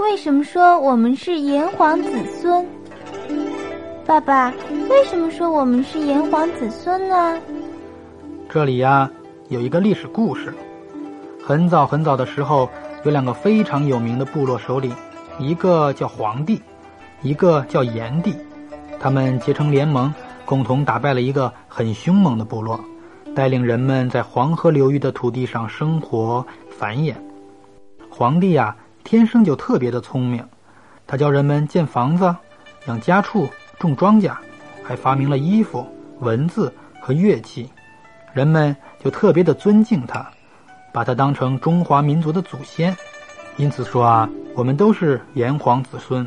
为什么说我们是炎黄子孙？爸爸，为什么说我们是炎黄子孙呢？这里呀，有一个历史故事。很早很早的时候，有两个非常有名的部落首领，一个叫黄帝，一个叫炎帝。他们结成联盟，共同打败了一个很凶猛的部落，带领人们在黄河流域的土地上生活繁衍。黄帝呀，天生就特别的聪明，他教人们建房子、养家畜、种庄稼，还发明了衣服、文字和乐器，人们就特别的尊敬他，把他当成中华民族的祖先。因此说啊，我们都是炎黄子孙。